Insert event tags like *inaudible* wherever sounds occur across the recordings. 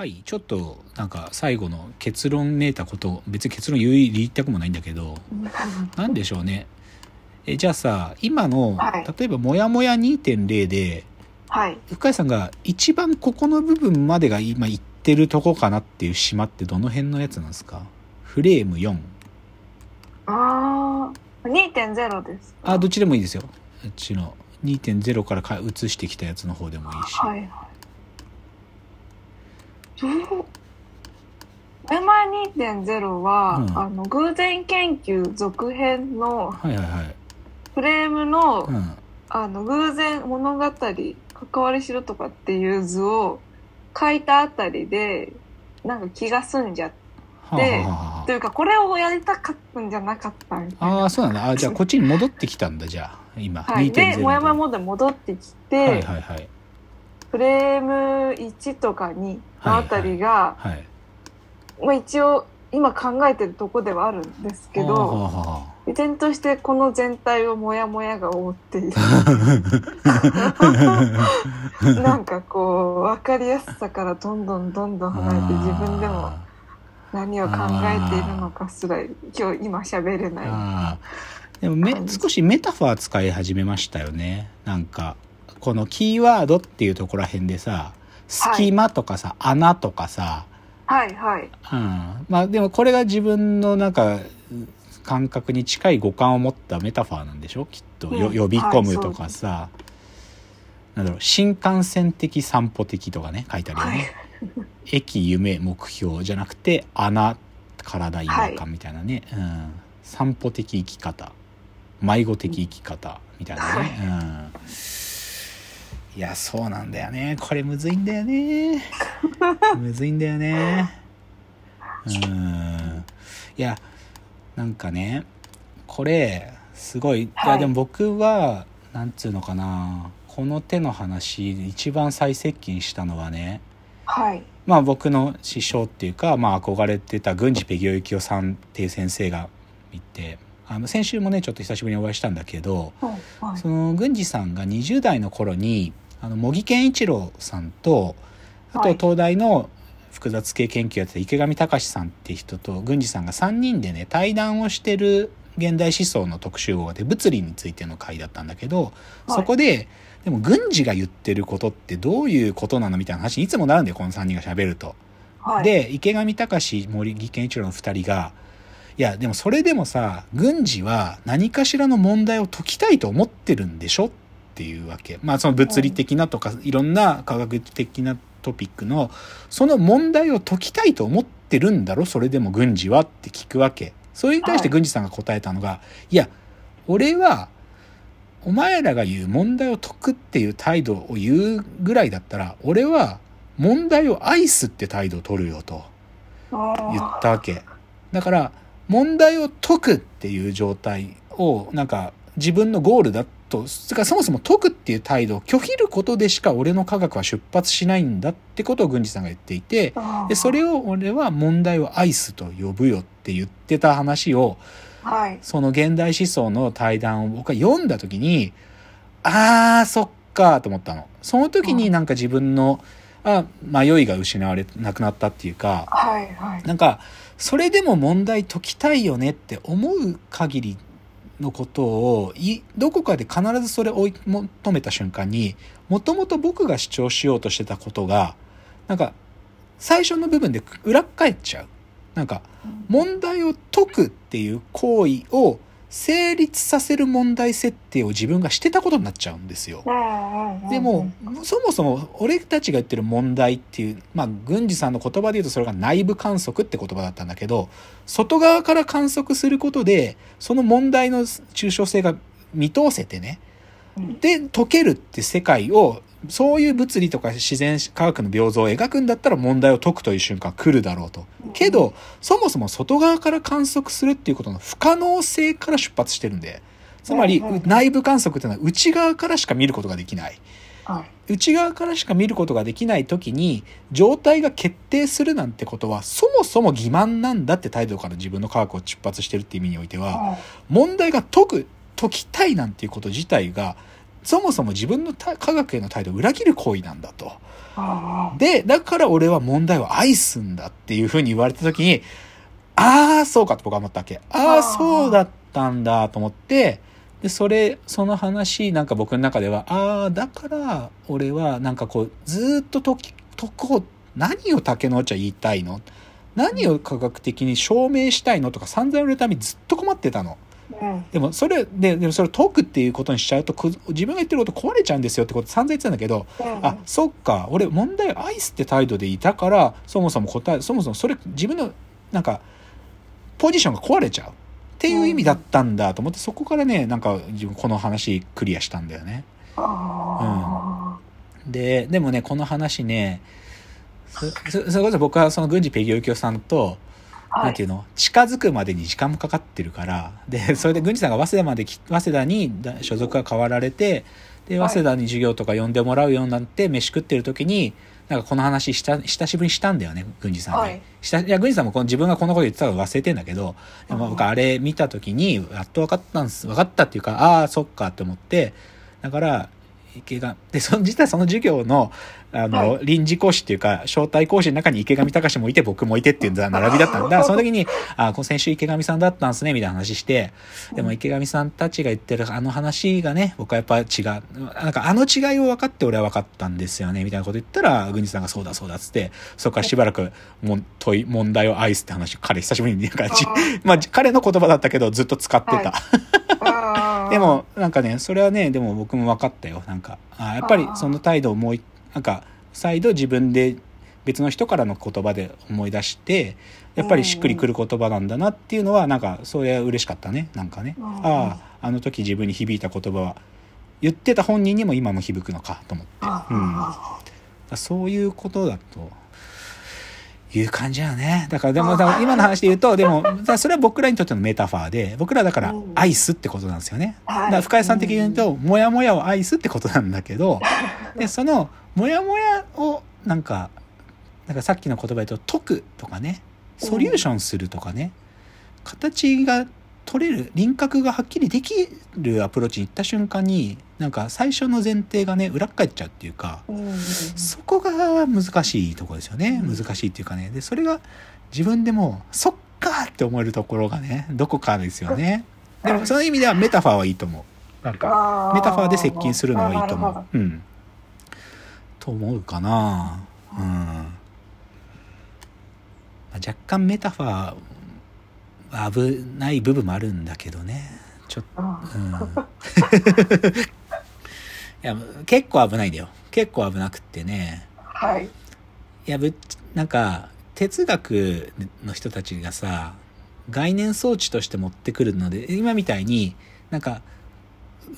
はいちょっとなんか最後の結論めいたこと別に結論言い言いたくもないんだけどなんでしょうね。えじゃあさ今の、はい。例えば「もやもや2.0」ではい。深井さんが一番ここの部分までが今言ってるとこかなっていう島ってどの辺のやつなんですか？フレーム4ああ、2.0ですか？あどっちでもいいですよ。うちの2.0からか移してきたやつの方でもいいし、はいはい。どうメマ2.0は、うん。あの、偶然研究続編のはいはいはい。フレームの、うん。あの、偶然物語、関わりしろとかっていう図を書いたあたりで、なんか気が済んじゃっはあはあはというか、これをやりたかったんじゃなかったみたいな。ああーそうなんだ。あじゃあこっちに戻ってきたんだじゃあ今、はい。で、2.0もやもやモードに戻ってきて、はいはいはいフレーム1とか2のあたりが、はい。まあ一応今考えてるとこではあるんですけど、依然としてこの全体をモヤモヤが覆っている。*laughs* なんかこう、わかりやすさからどんどんどんどん離れて自分でもあ何を考えているのかすら今日今喋れーない。でもめ少しメタファー使い始めましたよね。なんかこのキーワードっていうところら辺でさ隙間とかさ、穴とかさ、はいはい。うん、まあでもこれが自分のなんか感覚に近い五感を持ったメタファーなんでしょ？きっと、ようん。呼び込むとかさ、なんだろう新幹線的散歩的とかね書いてあるよね、*laughs* 駅夢目標じゃなくて穴体違和感みたいなね、うん、散歩的生き方。迷子的生き方みたいなね、うん、いやそうなんだよね。これむずいんだよね。むずいんだよね。うん。いやなんかねこれすごい、い、はい。やでも僕はなんつうのかな。この手の話一番最接近したのはねはい。まあ僕の師匠っていうか、まあ憧れてた郡司ペギオユキオさんっていう先生がいて、あの先週もね、ちょっと久しぶりにお会いしたんだけど、はいはいその郡司さんが20代の頃に、あの、茂木健一郎さんと、あとはい東大の複雑系研究やってた池上隆さんって人と郡司さんが3人でね、対談をしてる現代思想の特集号で物理についての回だったんだけど、はいそこで、でも郡司が言ってることってどういうことなのみたいな話にいつもなるんだよ、この3人が喋ると。はい。で池上隆森木健一郎の2人がいやでもそれでもさ郡司は何かしらの問題を解きたいと思ってるんでしょっていうわけ。まあその物理的なとかいろんな科学的なトピックのその問題を解きたいと思ってるんだろそれでも郡司はって聞くわけ。それに対してはい郡司さんが答えたのが、い、や俺はお前らが言う問題を解くっていう態度を言うぐらいだったら俺は問題を愛すって態度を取るよと言ったわけ。だから、問題を解くっていう状態を、なんか、自分のゴールだと、つかそもそも解くっていう態度を拒否ることでしか俺の科学は出発しないんだってことを郡司さんが言っていて、で、それを俺は問題を愛すと呼ぶよって言ってた話を、はい。その現代思想の対談を僕は読んだ時に、あー、そっかと思ったの。その時になんか自分の、あ、迷いが失われなくなったっていうか、はいはい。なんか、それでも問題解きたいよねって思う限りのことを、い、どこかで必ずそれを追い求めた瞬間に、もともと僕が主張しようとしてたことが、なんか、最初の部分で裏返っちゃう。なんか、問題を解くっていう行為を成立させる問題設定を自分がしてたことになっちゃうんですよ。でも、そもそも俺たちが言ってる問題っていう、まあ、郡司さんの言葉で言うとそれが内部観測って言葉だったんだけど、外側から観測することで、その問題の抽象性が見通せてね、うん。で、解けるって世界を、そういう物理とか自然科学の平等を描くんだったら問題を解くという瞬間来るだろうと。けど、そもそも外側から観測するっていうことの不可能性から出発してるんで、つまり内部観測っていうのは内側からしか見ることができない。はい。内側からしか見ることができない時に状態が決定するなんてことはそもそも欺瞞なんだって態度から自分の科学を出発してるっていう意味においてはは問題が解く解きたいなんていうこと自体がそもそも自分のた科学への態度を裏切る行為なんだと。あで、だから俺は問題を愛すんだっていうふうに言われた時に、ああ、そうかと僕は思ったわけ。ああ、そうだったんだと思って、で、それ、その話、なんか僕の中では、ああ、だから俺はなんかこう、ずーっととき、とこ、何を竹の内は言いたいの？何を科学的に証明したいの？とか散々言われるためにずっと困ってたの。うん。でもそれで、でもそれを解くっていうことにしちゃうと、く自分が言ってること壊れちゃうんですよってこと散々言ってたんだけど、うん。あ、そっか、俺問題を愛すって態度でいたから、そもそも答え、そもそもそれ自分の、なんか、ポジションが壊れちゃう。っていう意味だったんだと思って、そこからね、なんか自分この話クリアしたんだよね。あで、でもね、この話ね、それこそ僕はその郡司ペギオキョさんと、ーなんていうの？近づくまでに時間もかかってるから、で、それで郡司さんが早稲田までき、早稲田にだ所属が変わられて、で、はい。早稲田に授業とか呼んでもらうようになって、飯食ってる時に、なんかこの話した、久しぶりにしたんだよね、郡司さんに。はい。いや、郡司さんもこの自分がこのこと言ってたの忘れてんだけど、でもうん僕あれ見た時に、やっと分かったんです。分かったっていうか、ああ、そっかって思って、だから、池上、で、その、実はその授業の、あの、は臨時講師っていうか、招待講師の中に池上隆もいて、僕もいてっていう並びだったんだ。*laughs* その時に、あ、この先週池上さんだったんですね、みたいな話して、でも池上さんたちが言ってるあの話がね、僕はやっぱ違う。なんかあの違いを分かって俺は分かったんですよね、みたいなこと言ったら、郡司さんがそうだそうだっつって、そこからしばらくもん問い、問題を愛すって話、彼久しぶりになんか、ち *laughs* まあ彼の言葉だったけどずっと使ってた。*laughs* あーでも、なんかね、それはね、でも僕も分かったよ。なんか、あやっぱりその態度をもう一、なんか、再度自分で別の人からの言葉で思い出して、やっぱりしっくりくる言葉なんだなっていうのは、なんか、それは嬉しかったね。なんかね。うんああ、あの時自分に響いた言葉は、言ってた本人にも今も響くのかと思って。あうん。そういうことだと。いう感じだよね。だから、でも、今の話で言うと、でも、それは僕らにとってのメタファーで、僕らだからうん愛すってことなんですよね。はいだから深谷さん的に言うと、もやもやを愛すってことなんだけど、*laughs* で、その、もやもやを、なんか、なんかさっきの言葉で言うと、解くとかね、ソリューションするとかね、形が取れる、輪郭がはっきりできるアプローチに行った瞬間に、なんか最初の前提がね、裏っ返っちゃうっていうか、うんそこが難しいところですよね。うん難しいっていうかね。で、それが自分でも、そっかって思えるところがね、どこかですよね。でも、その意味ではメタファーはいいと思う。なんか、あメタファーで接近するのはいいと思う。うん。と思うかな。うん。まあ若干メタファーは危ない部分もあるんだけどね。ちょっと、どうん。*laughs* いや、結構危ないんだよ。結構危なくってね。はい。いやぶなんか哲学の人たちがさ概念装置として持ってくるので今みたいになんか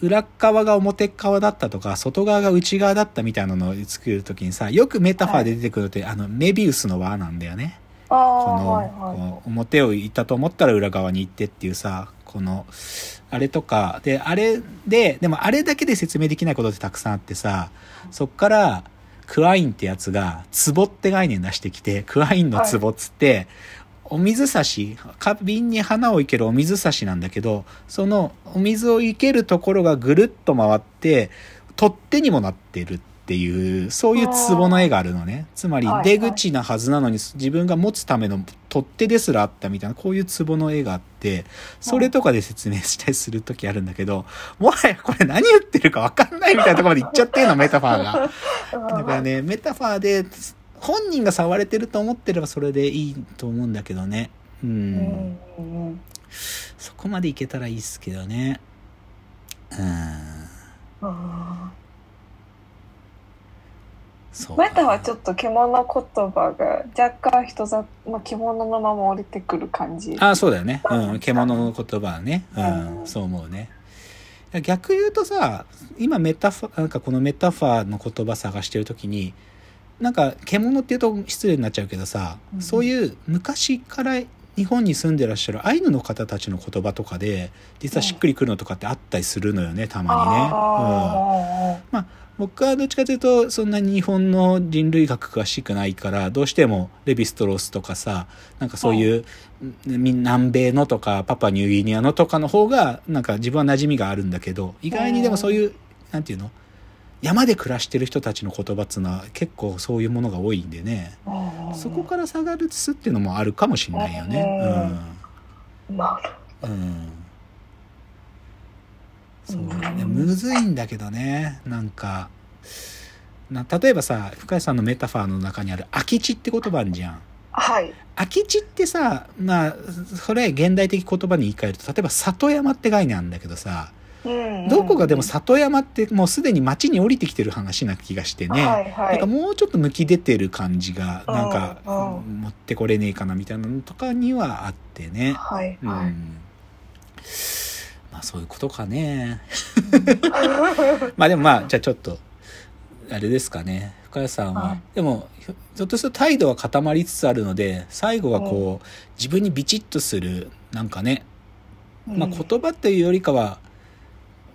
裏側が表側だったとか外側が内側だったみたいなのを作るときにさよくメタファーで出てくるって、あのメビウスの輪なんだよね。この、はいはい。こう表を行ったと思ったら裏側に行ってっていうさこのあれとかであれででもあれだけで説明できないことってたくさんあってさそっからクワインってやつが壺って概念出してきてクワインの壺っつって、お水差し花瓶に花を生けるお水差しなんだけどそのお水を生けるところがぐるっと回って取っ手にもなってるっていうそういう壺の絵があるのねつまりはい出口なはずなのに自分が持つための取っ手ですらあったみたいなこういう壺の絵があってそれとかで説明したりする時あるんだけどもはやこれ何言ってるか分かんないみたいなところまで行っちゃってるのメタファーが。*laughs* だからね、メタファーで、本人が触れてると思ってればそれでいいと思うんだけどね。うん。うんうんそこまでいけたらいいっすけどね。うん。メタはちょっと獣言葉が若干人ざ、まあ、獣のまま降りてくる感じ。あそうだよね。ううんん。獣の言葉はね。うん。うんそう思うね。逆言うとさ、今メタファ、なんかこのメタファーの言葉探してるときに、なんか獣って言うと失礼になっちゃうけどさ、うんそういう昔から日本に住んでらっしゃるアイヌの方たちの言葉とかで、実はしっくりくるのとかってあったりするのよね、たまにね。うん。あ僕はどっちかというとそんなに日本の人類学詳しくないからどうしてもレヴィストロースとかさなんかそういう、ん。南米のとかパパニューギニアのとかの方がなんか自分は馴染みがあるんだけど意外にでもそういうなんていうの？山で暮らしてる人たちの言葉っつうのは結構そういうものが多いんでね。そこから下がるつっていうのもあるかもしれないよね。なるうん、うん、そううん。ねむずいんだけどね。なんかな例えばさ深谷さんのメタファーの中にある空き地って言葉あるじゃん。はい。空き地ってさまあそれ現代的言葉に言い換えると例えば里山って概念あるんだけどさうん。どこがでも里山ってもうすでに町に降りてきてる話な気がしてね、はいはい。なんかもうちょっと抜き出てる感じがなんかうん。うん持ってこれねえかなみたいなのとかにはあってね、はい。うん。はい。まあそういうことかね。*laughs* まあでもまあじゃあちょっとあれですかね。深谷さんは、はい。でもひょひょっとすると態度は固まりつつあるので最後はこう、自分にビチッとするなんかね。まあ、言葉っていうよりかは、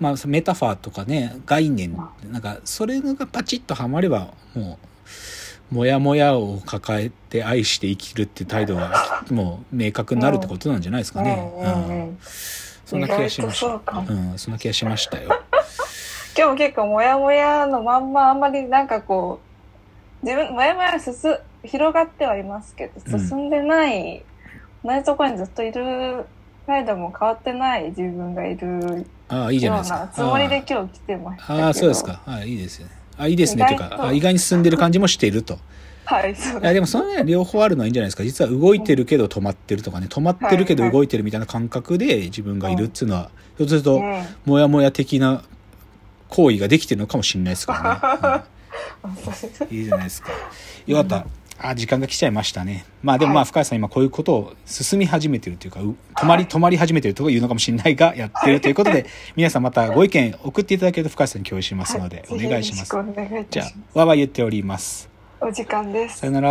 まあ、メタファーとかね概念なんかそれがパチッとはまればもうモヤモヤを抱えて愛して生きるって態度はもう明確になるってことなんじゃないですかね。うん。うん。うん。うんそんな気がしました。うん、そんな気がしましたよ。*laughs* 今日も結構モヤモヤのまんまあんまりなんかこう自分モヤモヤ進広がってはいますけどうん進んでない、同じところにずっといる態度も変わってない自分がいるああいいじゃないですか。なつもりで今日来てましたああそうですか。ああいいですよね。あいいですねというかあ意外に進んでる感じもしていると。はいそういやでもそのね両方あるのはいいんじゃないですか。実は動いてるけど止まってるとかね止まってるけど動いてるみたいな感覚で自分がいるっていうのはひょっとするとうんモヤモヤ的な行為ができてるのかもしれないですからね、うん。いいじゃないですか。よかった。あ時間が来ちゃいましたね。まあでもまあはい。深谷さん今こういうことを進み始めてるというかう止まり止まり始めてるとか言うのかもしれないがやってるということで *laughs* 皆さんまたご意見送っていただけると深谷さんに共有しますのでお願いします。じゃあわわ言っておりますお時間です。さよなら。